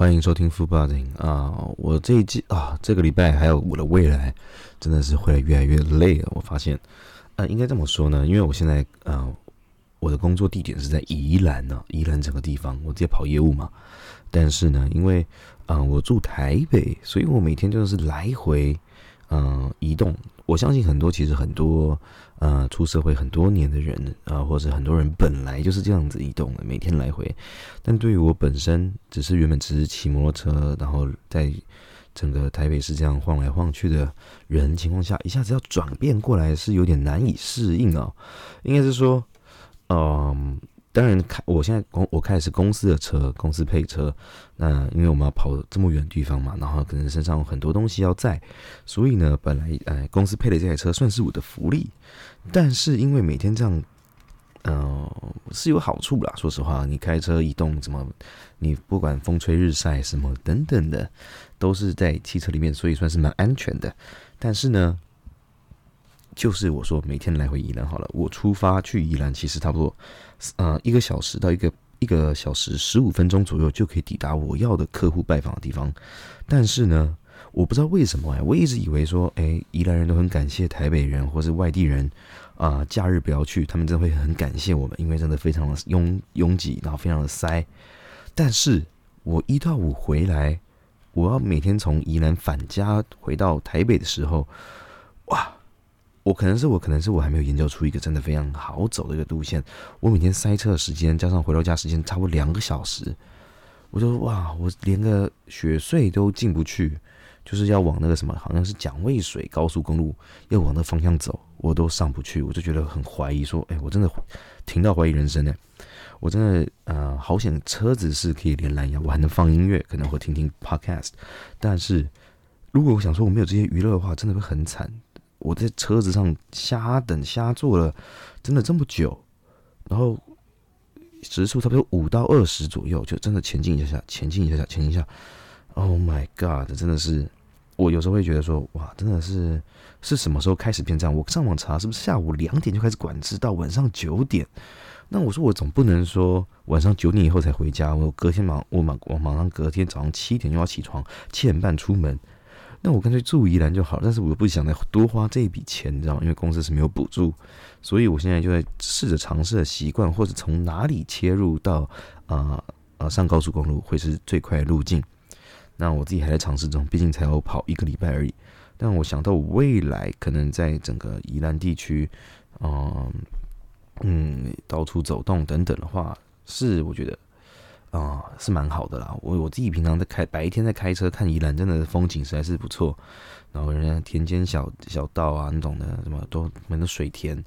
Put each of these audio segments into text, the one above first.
欢迎收听富报警啊！我这一季啊，这个礼拜还有我的未来，真的是会越来越累了。我发现，呃，应该这么说呢，因为我现在呃，我的工作地点是在宜兰呢，宜兰整个地方，我直接跑业务嘛。但是呢，因为啊，我住台北，所以我每天就是来回嗯移动。我相信很多其实很多。呃，出社会很多年的人啊，或者很多人本来就是这样子移动的，每天来回。但对于我本身，只是原本只是骑摩托车，然后在整个台北市这样晃来晃去的人情况下，一下子要转变过来是有点难以适应啊。应该是说，嗯。当然开，我现在公我开的是公司的车，公司配车。那因为我们要跑这么远地方嘛，然后可能身上有很多东西要载，所以呢，本来哎公司配的这台车算是我的福利。但是因为每天这样，嗯，是有好处啦。说实话，你开车移动怎么，你不管风吹日晒什么等等的，都是在汽车里面，所以算是蛮安全的。但是呢。就是我说每天来回宜兰好了，我出发去宜兰其实差不多，呃，一个小时到一个一个小时十五分钟左右就可以抵达我要的客户拜访的地方。但是呢，我不知道为什么哎，我一直以为说，哎，宜兰人都很感谢台北人或是外地人啊，假日不要去，他们真的会很感谢我们，因为真的非常的拥拥挤，然后非常的塞。但是我一到五回来，我要每天从宜兰返家回到台北的时候，哇！我可能是我，可能是我还没有研究出一个真的非常好走的一个路线。我每天塞车的时间加上回到家时间差不多两个小时，我就哇，我连个雪隧都进不去，就是要往那个什么，好像是蒋渭水高速公路要往那方向走，我都上不去，我就觉得很怀疑，说，哎，我真的停到怀疑人生呢。我真的呃，好险车子是可以连蓝牙，我还能放音乐，可能会听听 podcast。但是如果我想说我没有这些娱乐的话，真的会很惨。我在车子上瞎等瞎坐了，真的这么久，然后时速差不多五到二十左右，就真的前进一下下，前进一下下，前进一下。Oh my god！真的是，我有时候会觉得说，哇，真的是是什么时候开始变这样？我上网查，是不是下午两点就开始管制到晚上九点？那我说我总不能说晚上九点以后才回家，我隔天忙我马我马上隔天早上七点就要起床，七点半出门。那我干脆住宜兰就好，但是我不想再多花这一笔钱，你知道吗？因为公司是没有补助，所以我现在就在试着尝试的习惯，或者从哪里切入到啊啊上高速公路会是最快的路径。那我自己还在尝试中，毕竟才要跑一个礼拜而已。但我想到我未来可能在整个宜兰地区，嗯嗯到处走动等等的话，是我觉得。啊，是蛮好的啦。我我自己平常在开白天在开车看宜兰，真的风景实在是不错。然后人家田间小小道啊那种的，什么都很多水田，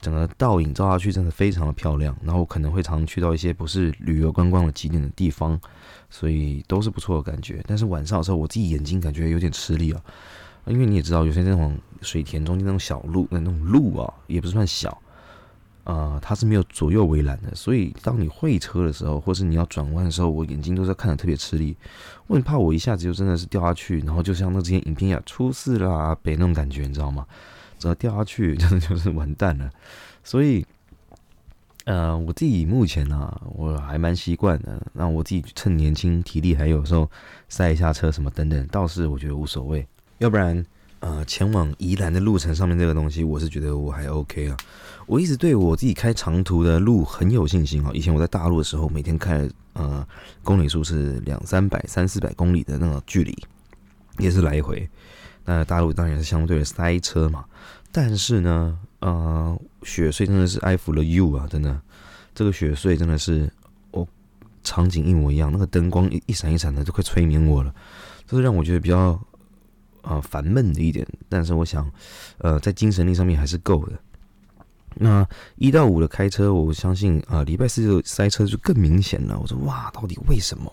整个倒影照下去真的非常的漂亮。然后可能会常去到一些不是旅游观光的景点的地方，所以都是不错的感觉。但是晚上的时候，我自己眼睛感觉有点吃力啊，因为你也知道，有些那种水田中间那种小路，那那种路啊，也不是算小。啊，它是没有左右围栏的，所以当你会车的时候，或是你要转弯的时候，我眼睛都是看的特别吃力。我很怕我一下子就真的是掉下去，然后就像那之前影片一样出事啦，被那种感觉，你知道吗？只要掉下去，真的就是完蛋了。所以，呃，我自己目前呢，我还蛮习惯的，让我自己趁年轻，体力还有时候塞一下车什么等等，倒是我觉得无所谓。要不然。呃，前往宜兰的路程上面这个东西，我是觉得我还 OK 啊。我一直对我自己开长途的路很有信心啊。以前我在大陆的时候，每天开呃公里数是两三百、三四百公里的那个距离，也是来回。那大陆当然是相对的塞车嘛。但是呢，呃，雪隧真的是 I 服了 you 啊，真的，这个雪隧真的是我场景一模一样，那个灯光一一闪一闪的，都快催眠我了。这是让我觉得比较。啊，烦闷的一点，但是我想，呃，在精神力上面还是够的。那一到五的开车，我相信啊，礼拜四就塞车就更明显了。我说哇，到底为什么？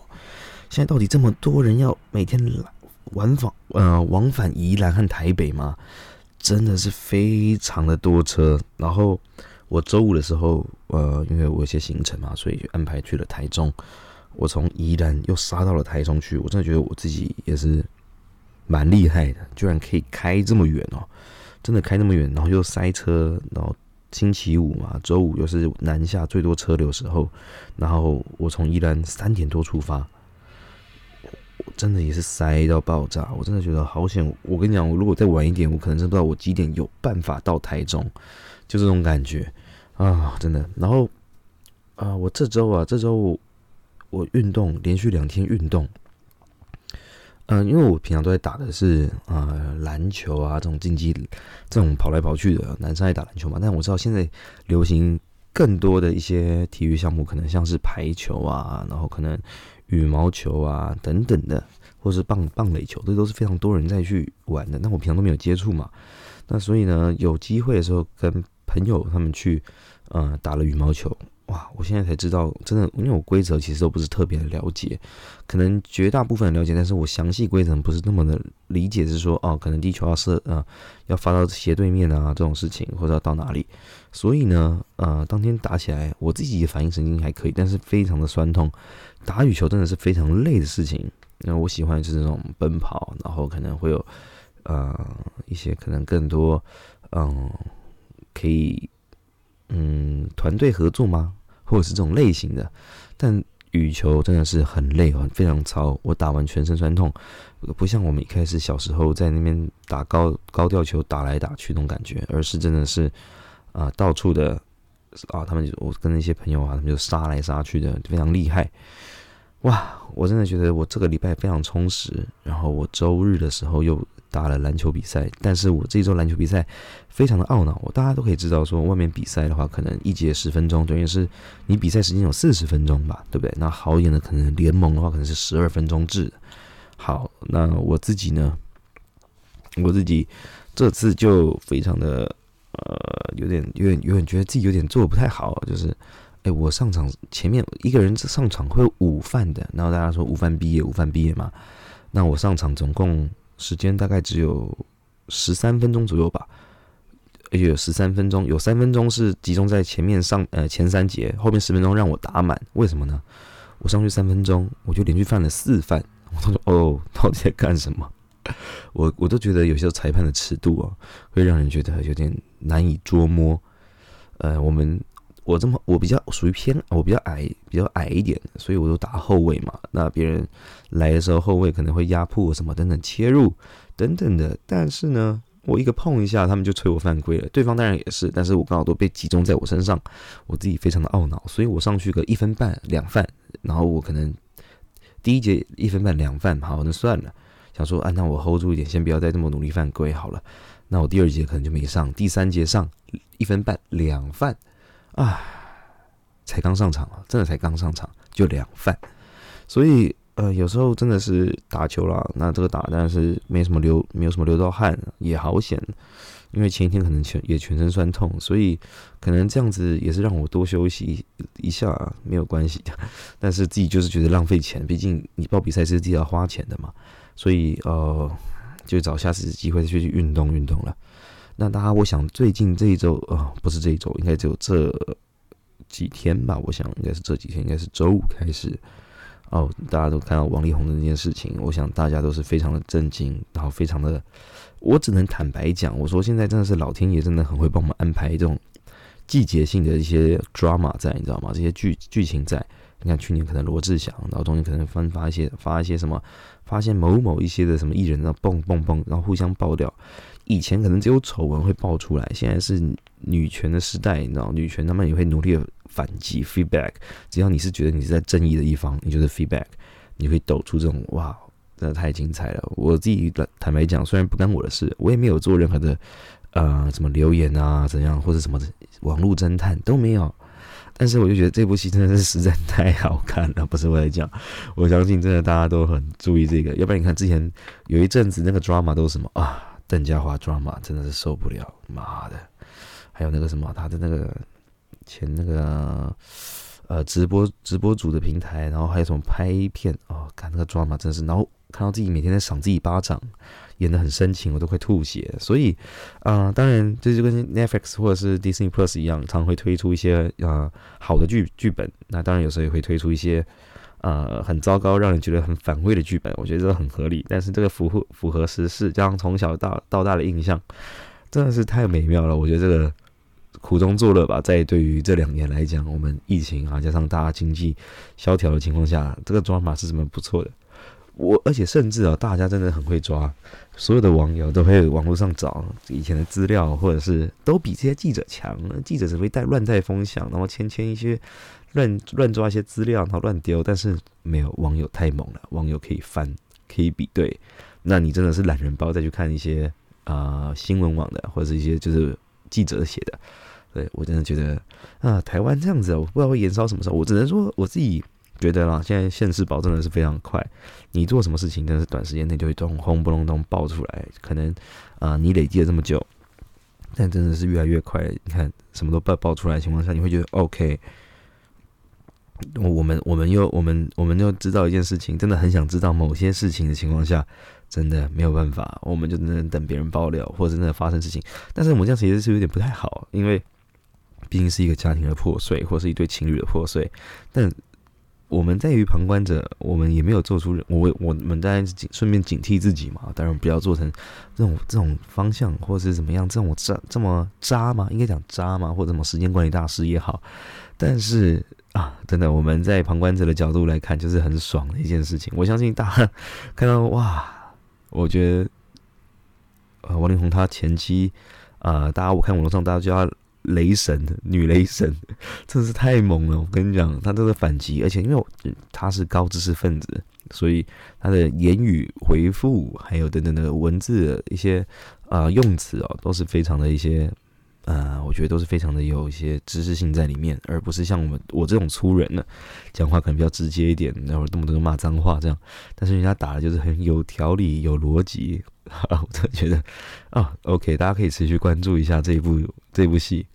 现在到底这么多人要每天往返呃往返宜兰和台北吗？真的是非常的多车。然后我周五的时候，呃，因为我有些行程嘛，所以就安排去了台中。我从宜兰又杀到了台中去，我真的觉得我自己也是。蛮厉害的，居然可以开这么远哦！真的开那么远，然后又塞车，然后星期五嘛，周五又是南下最多车流时候，然后我从宜兰三点多出发，真的也是塞到爆炸，我真的觉得好险。我跟你讲，我如果再晚一点，我可能真不知道我几点有办法到台中，就这种感觉啊，真的。然后啊，我这周啊，这周我运动连续两天运动，嗯，因为我平常都在打的是啊篮球啊这种竞技，这种跑来跑去的，男生爱打篮球嘛。但我知道现在流行更多的一些体育项目，可能像是排球啊，然后可能。羽毛球啊，等等的，或是棒棒垒球，这都是非常多人在去玩的。那我平常都没有接触嘛，那所以呢，有机会的时候跟朋友他们去，呃，打了羽毛球。哇！我现在才知道，真的，因为我规则其实都不是特别的了解，可能绝大部分了解，但是我详细规则不是那么的理解，是说哦，可能地球要射呃，要发到斜对面啊这种事情，或者要到哪里，所以呢，呃，当天打起来，我自己的反应神经还可以，但是非常的酸痛。打羽球真的是非常累的事情，因为我喜欢是这种奔跑，然后可能会有呃一些可能更多嗯可以嗯团队合作吗？或者是这种类型的，但羽球真的是很累，很非常糙。我打完全身酸痛，不像我们一开始小时候在那边打高高吊球打来打去那种感觉，而是真的是啊到处的啊，他们就我跟那些朋友啊，他们就杀来杀去的，非常厉害。哇，我真的觉得我这个礼拜非常充实。然后我周日的时候又。打了篮球比赛，但是我这一周篮球比赛非常的懊恼。我大家都可以知道，说外面比赛的话，可能一节十分钟，等于是你比赛时间有四十分钟吧，对不对？那好一点的，可能联盟的话，可能是十二分钟制。好，那我自己呢，我自己这次就非常的呃，有点有点有点觉得自己有点做的不太好，就是，哎，我上场前面一个人上场会有午饭的，然后大家说午饭毕业，午饭毕业嘛，那我上场总共。时间大概只有十三分钟左右吧，而且有十三分钟，有三分钟是集中在前面上呃前三节，后面十分钟让我打满。为什么呢？我上去三分钟，我就连续犯了四犯。我都说哦，到底在干什么？我我都觉得有些裁判的尺度啊，会让人觉得有点难以捉摸。呃，我们。我这么，我比较属于偏，我比较矮，比较矮一点，所以我都打后卫嘛。那别人来的时候，后卫可能会压迫什么等等切入等等的。但是呢，我一个碰一下，他们就吹我犯规了。对方当然也是，但是我刚好都被集中在我身上，我自己非常的懊恼，所以我上去个一分半两犯，然后我可能第一节一分半两犯，好，那算了，想说啊，那我 hold 住一点，先不要再这么努力犯规好了。那我第二节可能就没上，第三节上一分半两犯。啊，才刚上场啊，真的才刚上场就两犯，所以呃，有时候真的是打球了，那这个打但是没什么流，没有什么流到汗，也好险，因为前一天可能全也全身酸痛，所以可能这样子也是让我多休息一下，没有关系，但是自己就是觉得浪费钱，毕竟你报比赛是自己要花钱的嘛，所以呃，就找下次机会再去运动运动了。那大家，我想最近这一周啊，不是这一周，应该只有这几天吧。我想应该是这几天，应该是周五开始哦。大家都看到王力宏的那件事情，我想大家都是非常的震惊，然后非常的，我只能坦白讲，我说现在真的是老天爷真的很会帮我们安排这种季节性的一些 drama 在，你知道吗？这些剧剧情在。你看去年可能罗志祥，然后中间可能分发一些发一些什么，发现某某一些的什么艺人，然后蹦蹦蹦，然后互相爆掉。以前可能只有丑闻会爆出来，现在是女权的时代，你知道，女权他们也会努力的反击 feedback。只要你是觉得你是在正义的一方，你就是 feedback，你会抖出这种哇，真的太精彩了。我自己坦白讲，虽然不干我的事，我也没有做任何的呃什么留言啊怎样，或者什么网络侦探都没有。但是我就觉得这部戏真的是实在太好看了，不是我在讲，我相信真的大家都很注意这个。要不然你看之前有一阵子那个 drama 都是什么啊？邓家华 drama 真的是受不了，妈的！还有那个什么，他的那个前那个呃直播直播组的平台，然后还有什么拍片哦，看那个 drama 真是，然后看到自己每天在赏自己巴掌，演的很深情，我都快吐血。所以啊，当然这就跟 Netflix 或者是 Disney Plus 一样，常会推出一些啊好的剧剧本。那当然有时候也会推出一些。呃，很糟糕，让人觉得很反胃的剧本，我觉得这很合理。但是这个符合符合时事，加上从小到到大的印象，真的是太美妙了。我觉得这个苦中作乐吧，在对于这两年来讲，我们疫情啊，加上大家经济萧条的情况下，这个抓马是什么不错的。我而且甚至啊，大家真的很会抓，所有的网友都会网络上找以前的资料，或者是都比这些记者强。记者只会带乱带风向，然后签签一些乱乱抓一些资料，然后乱丢。但是没有网友太猛了，网友可以翻，可以比对。那你真的是懒人包，再去看一些啊新闻网的，或者是一些就是记者写的。对我真的觉得啊，台湾这样子，我不知道会延烧什么时候。我只能说我自己。觉得啦，现在现世报真的是非常快，你做什么事情真的是短时间内就会咚轰不隆咚爆出来。可能啊，你累积了这么久，但真的是越来越快。你看，什么都爆爆出来的情况下，你会觉得 OK。我们我们又我们我们又知道一件事情，真的很想知道某些事情的情况下，真的没有办法，我们就只能等别人爆料或者真的发生事情。但是我们这样其实是有点不太好，因为毕竟是一个家庭的破碎，或是一对情侣的破碎，但。我们在于旁观者，我们也没有做出我我们在警顺便警惕自己嘛，当然不要做成这种这种方向，或者是怎么样，这种渣这么渣吗？应该讲渣吗？或者什么时间管理大师也好，但是啊，真的我们在旁观者的角度来看，就是很爽的一件事情。我相信大家看到哇，我觉得呃，王力宏他前期啊，大家我看网络上大家就要。雷神，女雷神，真是太猛了！我跟你讲，他这个反击，而且因为他是高知识分子，所以他的言语回复，还有等等的文字一些啊用词啊，都是非常的一些呃，我觉得都是非常的有一些知识性在里面，而不是像我们我这种粗人呢，讲话可能比较直接一点，然后动不动就骂脏话这样。但是人家打的就是很有条理、有逻辑。我真的觉得啊，OK，大家可以持续关注一下这一部这部戏。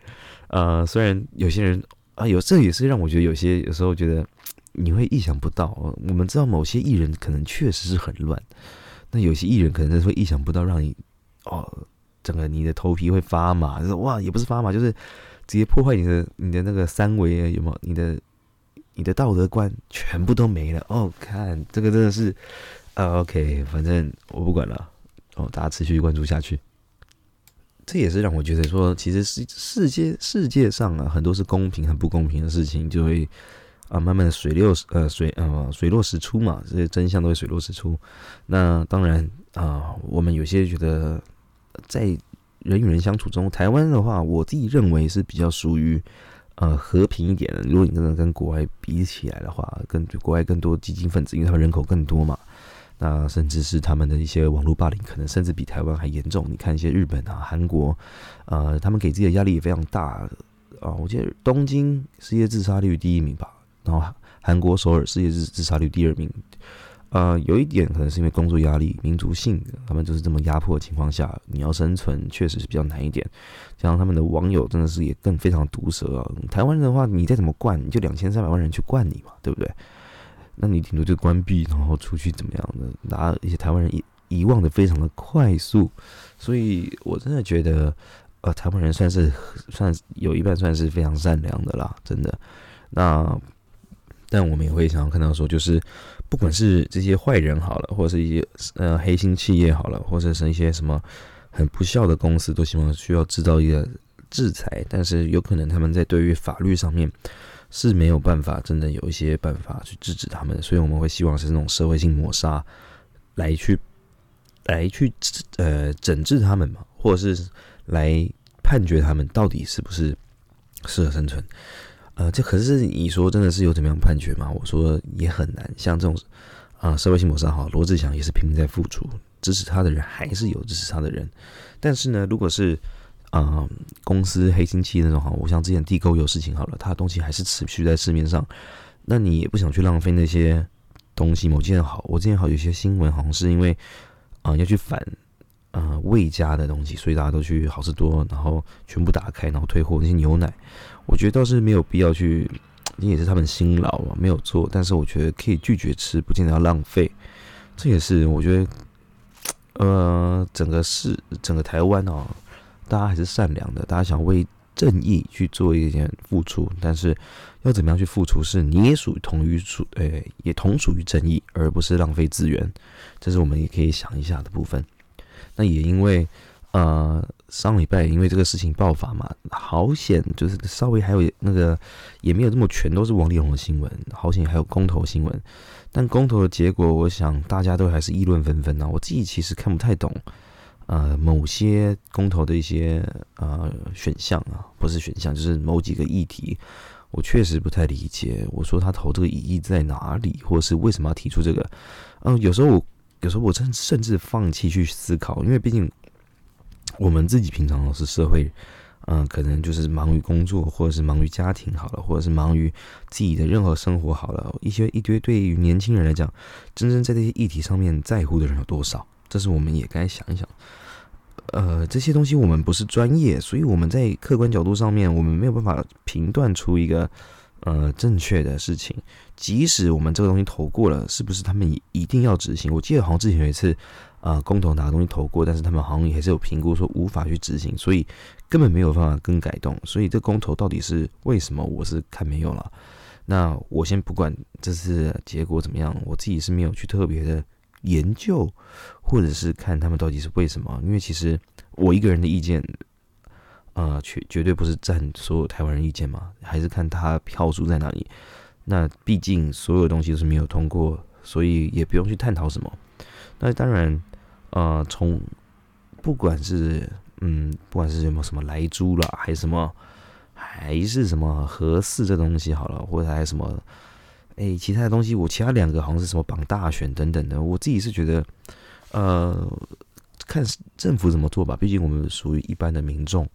呃，虽然有些人啊，有这也是让我觉得有些有时候觉得你会意想不到。我们知道某些艺人可能确实是很乱，那有些艺人可能是会意想不到，让你哦，整个你的头皮会发麻，就是哇，也不是发麻，就是直接破坏你的你的那个三维有没有？你的你的道德观全部都没了。哦，看这个真的是啊，OK，反正我不管了。哦，大家持续关注下去，这也是让我觉得说，其实是世界世界上啊，很多是公平很不公平的事情，就会啊慢慢的水落呃水呃水落石出嘛，这些真相都会水落石出。那当然啊，我们有些觉得在人与人相处中，台湾的话，我自己认为是比较属于呃和平一点的。如果你真的跟国外比起来的话，跟国外更多激进分子，因为他们人口更多嘛。那甚至是他们的一些网络霸凌，可能甚至比台湾还严重。你看一些日本啊、韩国，呃，他们给自己的压力也非常大啊。我记得东京世界自杀率第一名吧，然后韩国首尔世界自自杀率第二名。呃，有一点可能是因为工作压力、民族性，他们就是这么压迫的情况下，你要生存确实是比较难一点。加上他们的网友真的是也更非常毒舌啊。台湾人的话，你再怎么灌，你就两千三百万人去灌你嘛，对不对？那你顶多就关闭，然后出去怎么样的？拿一些台湾人遗遗忘的非常的快速，所以我真的觉得，呃，台湾人算是算有一半算是非常善良的啦，真的。那但我们也会想要看到说，就是不管是这些坏人好了，或者是一些呃黑心企业好了，或者是一些什么很不孝的公司，都希望需要制造一个制裁，但是有可能他们在对于法律上面。是没有办法，真的有一些办法去制止他们，所以我们会希望是那种社会性抹杀，来去来去呃整治他们嘛，或者是来判决他们到底是不是适合生存。呃，这可是你说真的是有怎么样判决吗？我说也很难。像这种啊社会性抹杀，哈，罗志祥也是拼命在付出，支持他的人还是有支持他的人，但是呢，如果是啊，公司黑心企业那种哈，我像之前地沟油事情好了，他的东西还是持续在市面上，那你也不想去浪费那些东西。某件好，我之前好有些新闻好像是因为啊要去反啊魏家的东西，所以大家都去好事多，然后全部打开，然后退货那些牛奶。我觉得倒是没有必要去，你也是他们辛劳啊，没有错。但是我觉得可以拒绝吃，不见得要浪费。这也是我觉得，呃，整个市整个台湾哦。大家还是善良的，大家想为正义去做一件付出，但是要怎么样去付出，是你也属同于属，诶，也同属于正义，而不是浪费资源，这是我们也可以想一下的部分。那也因为，呃，上礼拜因为这个事情爆发嘛，好险，就是稍微还有那个也没有这么全都是王力宏的新闻，好险还有公投新闻。但公投的结果，我想大家都还是议论纷纷啊。我自己其实看不太懂，呃，某些公投的一些呃选项啊，不是选项，就是某几个议题，我确实不太理解。我说他投这个意义在哪里，或者是为什么要提出这个？嗯，有时候我有时候我真甚至放弃去思考，因为毕竟我们自己平常是社会。嗯，可能就是忙于工作，或者是忙于家庭好了，或者是忙于自己的任何生活好了。一些一堆对于年轻人来讲，真正在这些议题上面在乎的人有多少？这是我们也该想一想。呃，这些东西我们不是专业，所以我们在客观角度上面，我们没有办法评断出一个呃正确的事情。即使我们这个东西投过了，是不是他们也一定要执行？我记得好像之前有一次。啊，公投拿个东西投过，但是他们好像也是有评估说无法去执行，所以根本没有办法更改动。所以这公投到底是为什么？我是看没有了。那我先不管这次结果怎么样，我自己是没有去特别的研究，或者是看他们到底是为什么。因为其实我一个人的意见，呃，绝绝对不是占所有台湾人意见嘛，还是看他票数在哪里。那毕竟所有东西都是没有通过，所以也不用去探讨什么。那当然。呃，从不管是嗯，不管是什么什么来猪了，还是什么，还是什么合适这东西好了，或者还什么，哎，其他的东西，我其他两个好像是什么绑大选等等的，我自己是觉得，呃，看政府怎么做吧。毕竟我们属于一般的民众，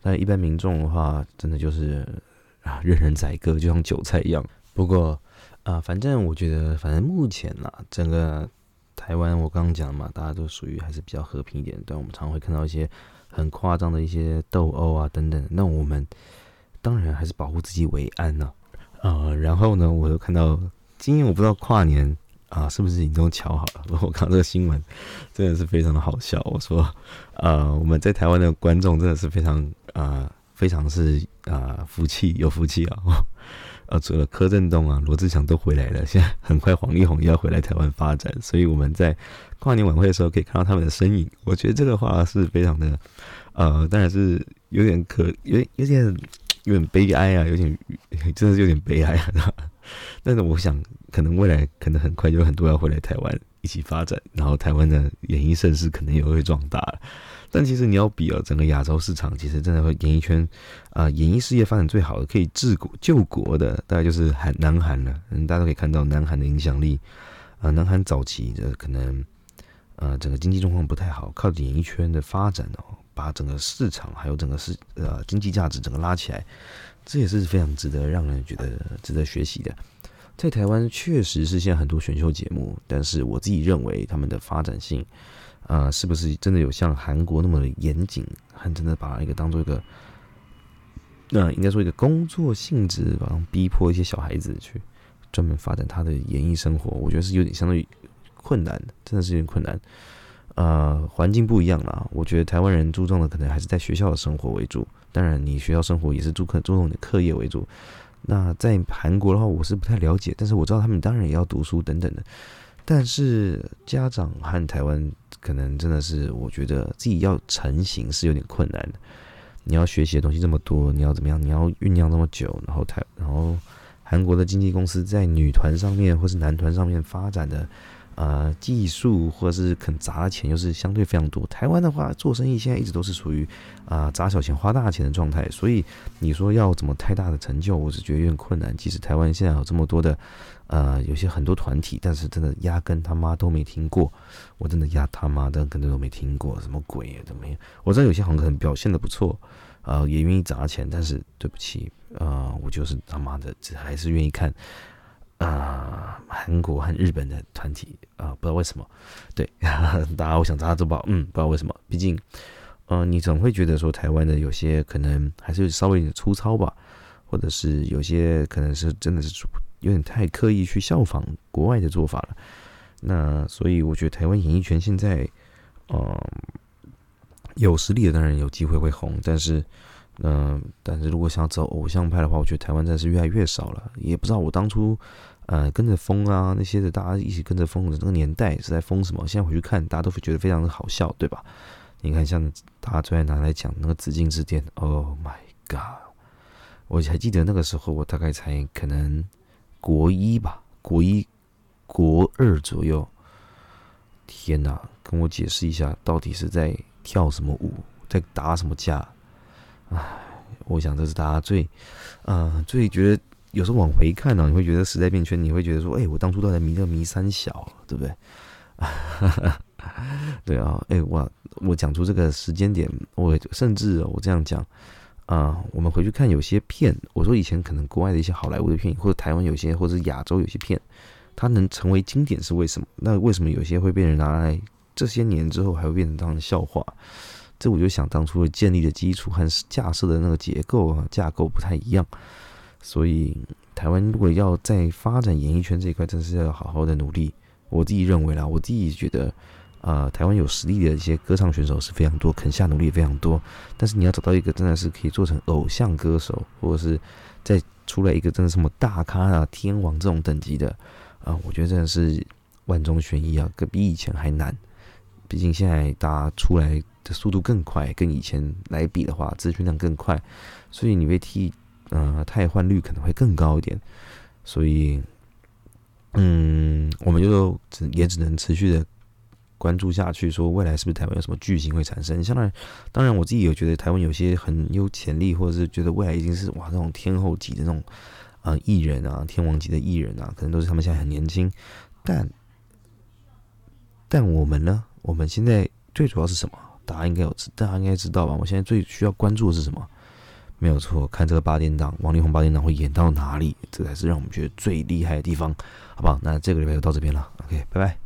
但一般民众的话，真的就是啊，任人宰割，就像韭菜一样。不过啊，反正我觉得，反正目前呢，整个。台湾，我刚刚讲嘛，大家都属于还是比较和平一点，但我们常会看到一些很夸张的一些斗殴啊等等。那我们当然还是保护自己为安呢。啊，然后呢，我又看到今年我不知道跨年啊是不是已经都瞧好了。我看这个新闻真的是非常的好笑。我说，呃，我们在台湾的观众真的是非常啊，非常是啊福气有福气啊。呃，除了柯震东啊、罗志祥都回来了，现在很快黄力宏也要回来台湾发展，所以我们在跨年晚会的时候可以看到他们的身影。我觉得这个话是非常的，呃，当然是有点可有有点有点悲哀啊，有点真的是有点悲哀啊。但是我想，可能未来可能很快有很多要回来台湾一起发展，然后台湾的演艺盛世可能也会壮大。但其实你要比哦，整个亚洲市场其实真的会演艺圈，啊，演艺事业发展最好的，可以治国救国的，大概就是韩南韩了。嗯，大家都可以看到南韩的影响力，啊，南韩早期的可能，呃，整个经济状况不太好，靠演艺圈的发展哦，把整个市场还有整个市呃经济价值整个拉起来，这也是非常值得让人觉得值得学习的。在台湾确实是现在很多选秀节目，但是我自己认为他们的发展性。啊，是不是真的有像韩国那么的严谨，很真的把一个当做一个，那应该说一个工作性质，然后逼迫一些小孩子去专门发展他的演艺生活？我觉得是有点相当于困难，真的是有点困难。呃，环境不一样啦，我觉得台湾人注重的可能还是在学校的生活为主，当然你学校生活也是注课注重你的课业为主。那在韩国的话，我是不太了解，但是我知道他们当然也要读书等等的。但是家长和台湾可能真的是，我觉得自己要成型是有点困难的。你要学习的东西这么多，你要怎么样？你要酝酿这么久，然后台，然后韩国的经纪公司在女团上面或是男团上面发展的。呃，技术或者是肯砸的钱又是相对非常多。台湾的话，做生意现在一直都是属于啊砸小钱花大钱的状态，所以你说要怎么太大的成就，我是觉得有点困难。即使台湾现在有这么多的呃，有些很多团体，但是真的压根他妈都没听过，我真的压他妈的根本都没听过，什么鬼都没有。我知道有些行可能表现的不错，呃，也愿意砸钱，但是对不起，呃，我就是他妈的这还是愿意看。啊，韩国和日本的团体啊，不知道为什么，对 大家，我想查周报，嗯，不知道为什么，毕竟，呃，你总会觉得说台湾的有些可能还是稍微有点粗糙吧，或者是有些可能是真的是有点太刻意去效仿国外的做法了。那所以我觉得台湾演艺圈现在，嗯，有实力的当然有机会会红，但是，嗯，但是如果想走偶像派的话，我觉得台湾真的是越来越少了。也不知道我当初。呃，跟着风啊，那些的大家一起跟着风的那个年代是在风什么？现在回去看，大家都会觉得非常的好笑，对吧？你看，像大家最爱拿来讲那个紫禁之巅，Oh my God！我还记得那个时候，我大概才可能国一吧，国一、国二左右。天哪，跟我解释一下，到底是在跳什么舞，在打什么架？唉，我想这是大家最，呃，最觉得有时候往回看呢，你会觉得时代变迁，你会觉得说，哎，我当初都在迷这迷三小，对不对？对啊，哎，我我讲出这个时间点，我甚至我这样讲啊，我们回去看有些片，我说以前可能国外的一些好莱坞的片，或者台湾有些，或者亚洲有些片，它能成为经典是为什么？那为什么有些会被人拿来这些年之后还会变成当笑话？这我就想当初建立的基础和架设的那个结构啊架构不太一样，所以台湾如果要在发展演艺圈这一块，真是要好好的努力。我自己认为啦，我自己觉得。啊，台湾有实力的一些歌唱选手是非常多，肯下努力也非常多。但是你要找到一个真的是可以做成偶像歌手，或者是再出来一个真的什么大咖啊、天王这种等级的啊，我觉得真的是万中选一啊，可比以前还难。毕竟现在大家出来的速度更快，跟以前来比的话，资讯量更快，所以你被替呃汰换率可能会更高一点。所以，嗯，我们就只也只能持续的。关注下去，说未来是不是台湾有什么巨星会产生？相当然，当然我自己有觉得台湾有些很有潜力，或者是觉得未来已经是哇那种天后级的那种啊艺人啊，天王级的艺人啊，可能都是他们现在很年轻。但但我们呢？我们现在最主要是什么？大家应该有知，大家应该知道吧？我现在最需要关注的是什么？没有错，看这个八点档，王力宏八点档会演到哪里？这才是让我们觉得最厉害的地方，好不好？那这个礼拜就到这边了，OK，拜拜。